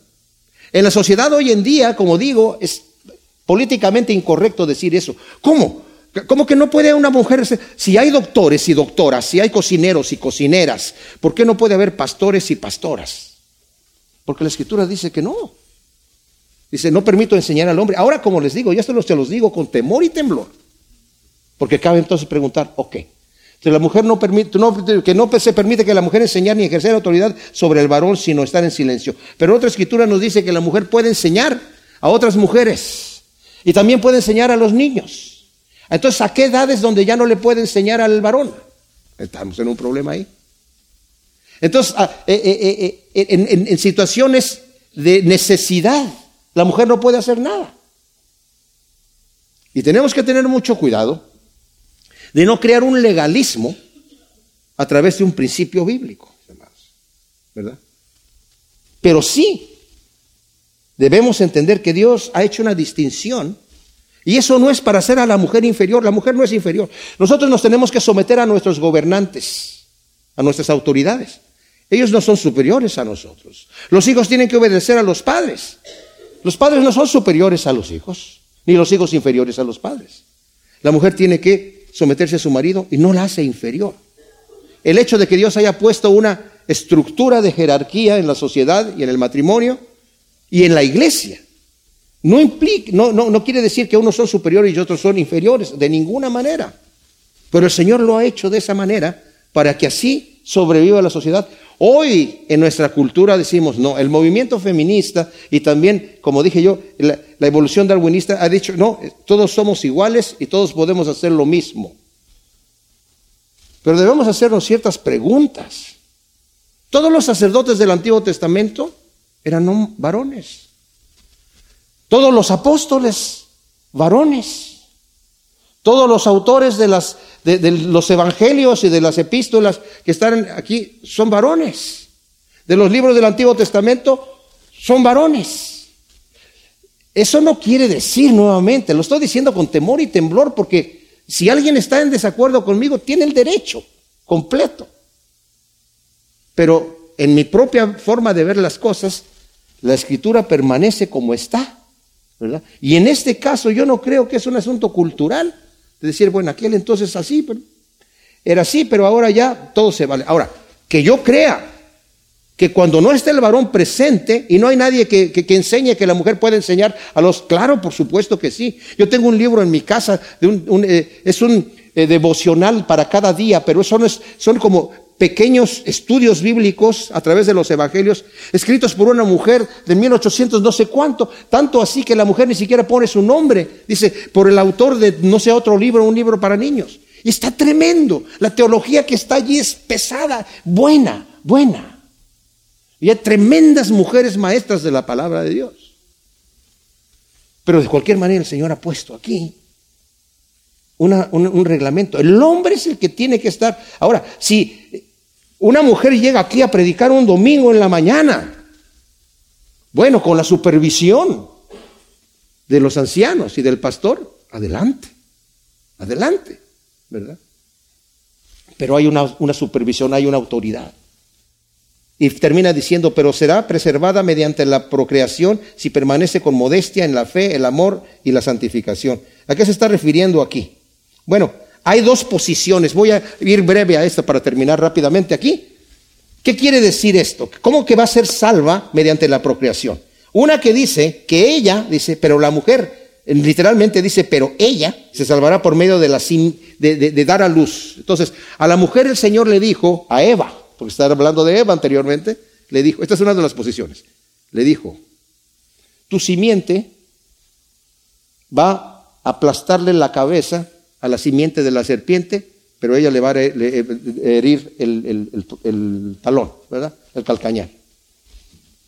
En la sociedad hoy en día, como digo, es políticamente incorrecto decir eso. ¿Cómo? ¿Cómo que no puede una mujer? Si hay doctores y doctoras, si hay cocineros y cocineras, ¿por qué no puede haber pastores y pastoras? Porque la escritura dice que no. Dice, no permito enseñar al hombre. Ahora, como les digo, ya esto se los digo con temor y temblor. Porque cabe entonces preguntar, ok, la mujer no permite, que no se permite que la mujer enseñar ni ejercer autoridad sobre el varón, sino estar en silencio. Pero otra escritura nos dice que la mujer puede enseñar a otras mujeres y también puede enseñar a los niños. Entonces, ¿a qué edad es donde ya no le puede enseñar al varón? Estamos en un problema ahí. Entonces, ah, eh, eh, eh, en, situaciones de necesidad, la mujer no puede hacer nada. Y tenemos que tener mucho cuidado de no crear un legalismo a través de un principio bíblico, ¿verdad? Pero sí debemos entender que Dios ha hecho una distinción y eso no es para hacer a la mujer inferior, la mujer no es inferior. Nosotros nos tenemos que someter a nuestros gobernantes, a nuestras autoridades. Ellos no son superiores a nosotros. Los hijos tienen que obedecer a los padres. Los padres no son superiores a los hijos, ni los hijos inferiores a los padres. La mujer tiene que someterse a su marido y no la hace inferior. El hecho de que Dios haya puesto una estructura de jerarquía en la sociedad y en el matrimonio y en la iglesia no implica, no, no, no quiere decir que unos son superiores y otros son inferiores, de ninguna manera. Pero el Señor lo ha hecho de esa manera para que así sobreviva la sociedad. Hoy en nuestra cultura decimos, no, el movimiento feminista y también, como dije yo, la, evolución darwinista ha dicho, no, todos somos iguales y todos podemos hacer lo mismo. Pero debemos hacernos ciertas preguntas. Todos los sacerdotes del Antiguo Testamento eran varones. Todos los apóstoles, varones. Todos los autores de, las, de, los evangelios y de las epístolas que están aquí son varones. De los libros del Antiguo Testamento son varones. Eso no quiere decir nuevamente, lo estoy diciendo con temor y temblor porque si alguien está en desacuerdo conmigo, tiene el derecho completo. Pero en mi propia forma de ver las cosas, la escritura permanece como está. Y en este caso yo no creo que es un asunto cultural de decir, bueno, aquel entonces así, pero era así, pero ahora ya todo se vale. Ahora, que yo crea que cuando no esté el varón presente y no hay nadie que, enseñe que la mujer puede enseñar a los, claro, por supuesto que sí. Yo tengo un libro en mi casa, de un, eh, es un eh, devocional para cada día, pero eso es, son como pequeños estudios bíblicos a través de los evangelios, escritos por una mujer de 1800 no sé cuánto, tanto así que la mujer ni siquiera pone su nombre, dice, por el autor de no sé otro libro, un libro para niños. Y está tremendo. La teología que está allí es pesada, buena, buena. Y hay tremendas mujeres maestras de la palabra de Dios. Pero de cualquier manera el Señor ha puesto aquí un, reglamento. El hombre es el que tiene que estar. Ahora, si una mujer llega aquí a predicar un domingo en la mañana, bueno, con la supervisión de los ancianos y del pastor, adelante, adelante, ¿verdad? Pero hay una, supervisión, hay una autoridad. Y termina diciendo, pero será preservada mediante la procreación si permanece con modestia en la fe, el amor y la santificación. ¿A qué se está refiriendo aquí? Bueno, hay dos posiciones. Voy a ir breve a esto para terminar rápidamente aquí. ¿Qué quiere decir esto? ¿Cómo que va a ser salva mediante la procreación? Una que dice que ella, dice, pero la mujer, literalmente dice, pero ella se salvará por medio de, la de, de dar a luz. Entonces, a la mujer el Señor le dijo, a Eva, porque estaba hablando de Eva anteriormente, le dijo, esta es una de las posiciones, le dijo, tu simiente va a aplastarle la cabeza a la simiente de la serpiente, pero ella le va a herir el, talón, ¿verdad? El calcañar.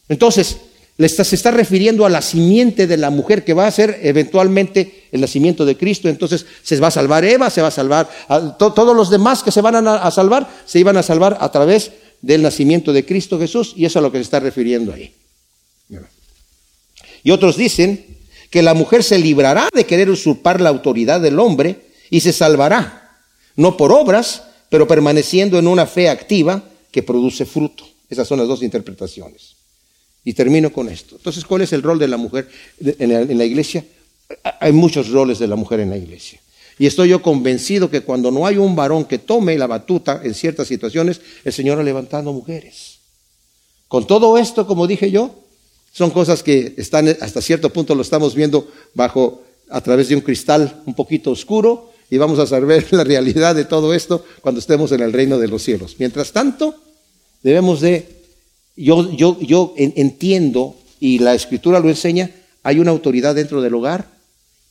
Entonces, se está refiriendo a la simiente de la mujer que va a ser eventualmente el nacimiento de Cristo. Entonces se va a salvar Eva, se va a salvar todos los demás que se van a, salvar, se iban a salvar a través del nacimiento de Cristo Jesús y eso es a lo que se está refiriendo ahí. Y otros dicen que la mujer se librará de querer usurpar la autoridad del hombre y se salvará, no por obras, pero permaneciendo en una fe activa que produce fruto. Esas son las dos interpretaciones. Y termino con esto. Entonces, ¿cuál es el rol de la mujer en la, iglesia? Hay muchos roles de la mujer en la iglesia. Y estoy yo convencido que cuando no hay un varón que tome la batuta en ciertas situaciones, el Señor ha levantado mujeres. Con todo esto, como dije yo, son cosas que están hasta cierto punto lo estamos viendo bajo a través de un cristal un poquito oscuro y vamos a saber la realidad de todo esto cuando estemos en el reino de los cielos. Mientras tanto, debemos de yo, yo, yo entiendo, y la escritura lo enseña, hay una autoridad dentro del hogar,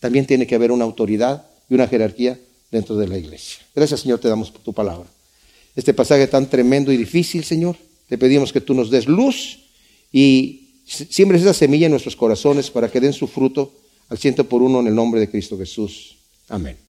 también tiene que haber una autoridad y una jerarquía dentro de la iglesia. Gracias Señor, te damos tu palabra. Este pasaje tan tremendo y difícil, Señor, te pedimos que tú nos des luz y siembres esa semilla en nuestros corazones para que den su fruto al ciento por uno en el nombre de Cristo Jesús. Amén.